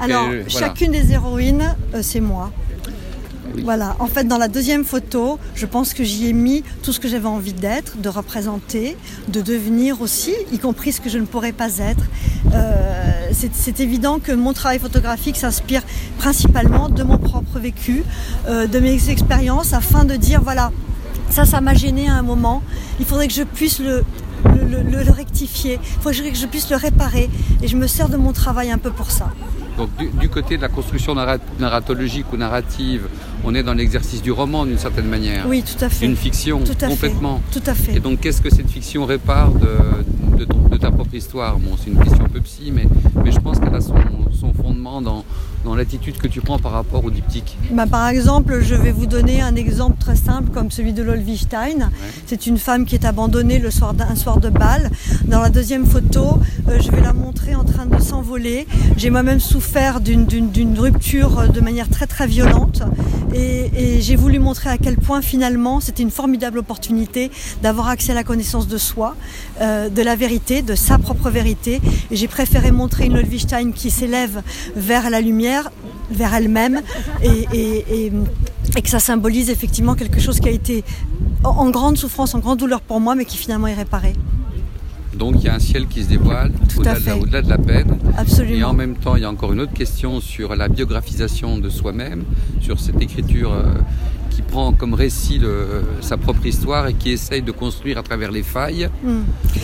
Alors, voilà. chacune des héroïnes, euh, c'est moi. Voilà, en fait, dans la deuxième photo, je pense que j'y ai mis tout ce que j'avais envie d'être, de représenter, de devenir aussi, y compris ce que je ne pourrais pas être. Euh, c'est c'est évident que mon travail photographique s'inspire principalement de mon propre vécu, euh, de mes expériences, afin de dire, voilà, ça, ça m'a gêné à un moment, il faudrait que je puisse le, le, le- le rectifier, il faudrait que je puisse le réparer, et je me sers de mon travail un peu pour ça. Donc du, du côté de la construction narra- narratologique ou narrative, on est dans l'exercice du roman d'une certaine manière. Oui, tout à fait. Une fiction, Tout à complètement. fait. Tout à fait. Et donc qu'est-ce que cette fiction répare de, de, ton- de ta propre histoire? Bon, c'est une question un peu psy, mais, mais je pense qu'elle a son, son fondement dans, dans l'attitude que tu prends par rapport au diptyque. Bah, par exemple, je vais vous donner un exemple très simple comme celui de Lolvistein. C'est une femme qui est abandonnée le soir un soir de bal. Dans la deuxième photo, euh, je vais la montrer en train de s'envoler. J'ai moi-même souffert d'une- rupture euh, de manière très très violente et, et j'ai voulu montrer à quel point finalement c'était une formidable opportunité d'avoir accès à la connaissance de soi, euh, de la vérité, de sa propre vérité. Et j'ai préféré montrer une Lolvistein qui s'élève vers la lumière, vers elle-même et, que ça symbolise effectivement quelque chose qui a été en grande souffrance, en grande douleur pour moi, mais qui finalement est réparé. Donc il y a un ciel qui se dévoile au-delà de, la- de peine. Absolument. Et en même temps, il y a encore une autre question sur la biographisation de soi-même, sur cette écriture euh, qui prend comme récit le- sa propre histoire et qui essaye de construire à travers les failles Hmm.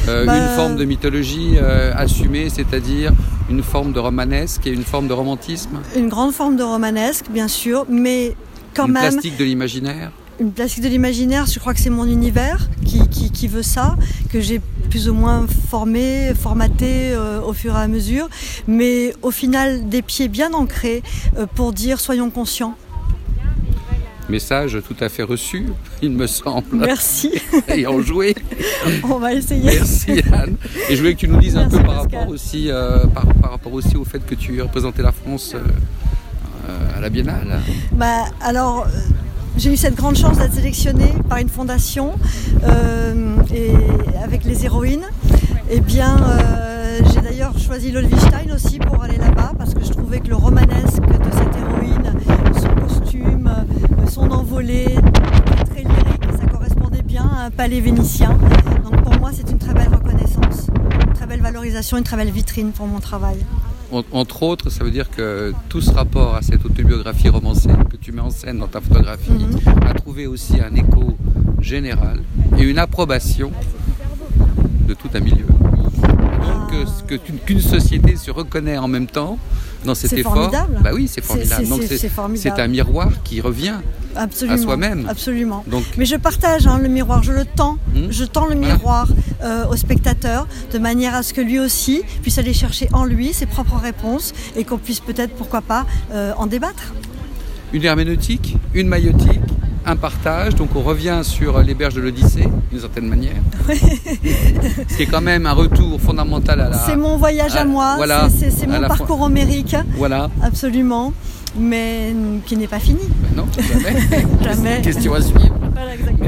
euh, Bah, une forme de mythologie euh, assumée, c'est-à-dire une forme de romanesque et une forme de romantisme, Une grande forme de romanesque, bien sûr, mais quand une même plastique de l'imaginaire. une plastique de l'imaginaire. Je crois que c'est mon univers qui, qui- qui veut ça, que j'ai plus ou moins formé, formaté euh, au fur et à mesure, mais au final des pieds bien ancrés euh, pour dire soyons conscients. Message tout à fait reçu, il me semble, Merci, ayant joué. on va essayer. Merci Anne. Et je voulais que tu nous dises un peu par Pascal. rapport aussi, euh, par, par rapport aussi au fait que tu représentais la France à la Biennale. Bah, alors, j'ai eu cette grande chance d'être sélectionnée par une fondation euh, et avec les héroïnes. Et bien, euh, j'ai d'ailleurs choisi Lolvistein aussi pour aller là-bas parce que je trouvais que le romanesque de cette héroïne, son costume, euh, son envolée, était très lyrique, ça correspondait bien à un palais vénitien. Donc pour moi, c'est une très belle reconnaissance, une très belle valorisation, une très belle vitrine pour mon travail. En- Entre autres, ça veut dire que tout ce rapport à cette autobiographie romancée que tu mets en scène dans ta photographie Mhm. a trouvé aussi un écho général et une approbation de tout un milieu. Donc euh, que tu- qu'une société se reconnaît en même temps dans cet C'est effort, formidable. bah oui, c'est formidable. un miroir qui revient. Absolument. soi-même. Absolument. Donc Mais je partage hein, le miroir, je le tends, Hmm. je tends le Voilà. miroir euh, au spectateur de manière à ce que lui aussi puisse aller chercher en lui ses propres réponses et qu'on puisse peut-être, pourquoi pas, euh, en débattre. une herméneutique, une maïotique, un partage. Donc on revient sur les berges de l'Odyssée, d'une certaine manière. Ce qui est quand même un retour fondamental à la. C'est mon voyage à à- moi, voilà, c'est- mon parcours homérique, Voilà. absolument, mais qui n'est pas fini. Ben non, jamais. Jamais. Question à suivre. Voilà, exactement.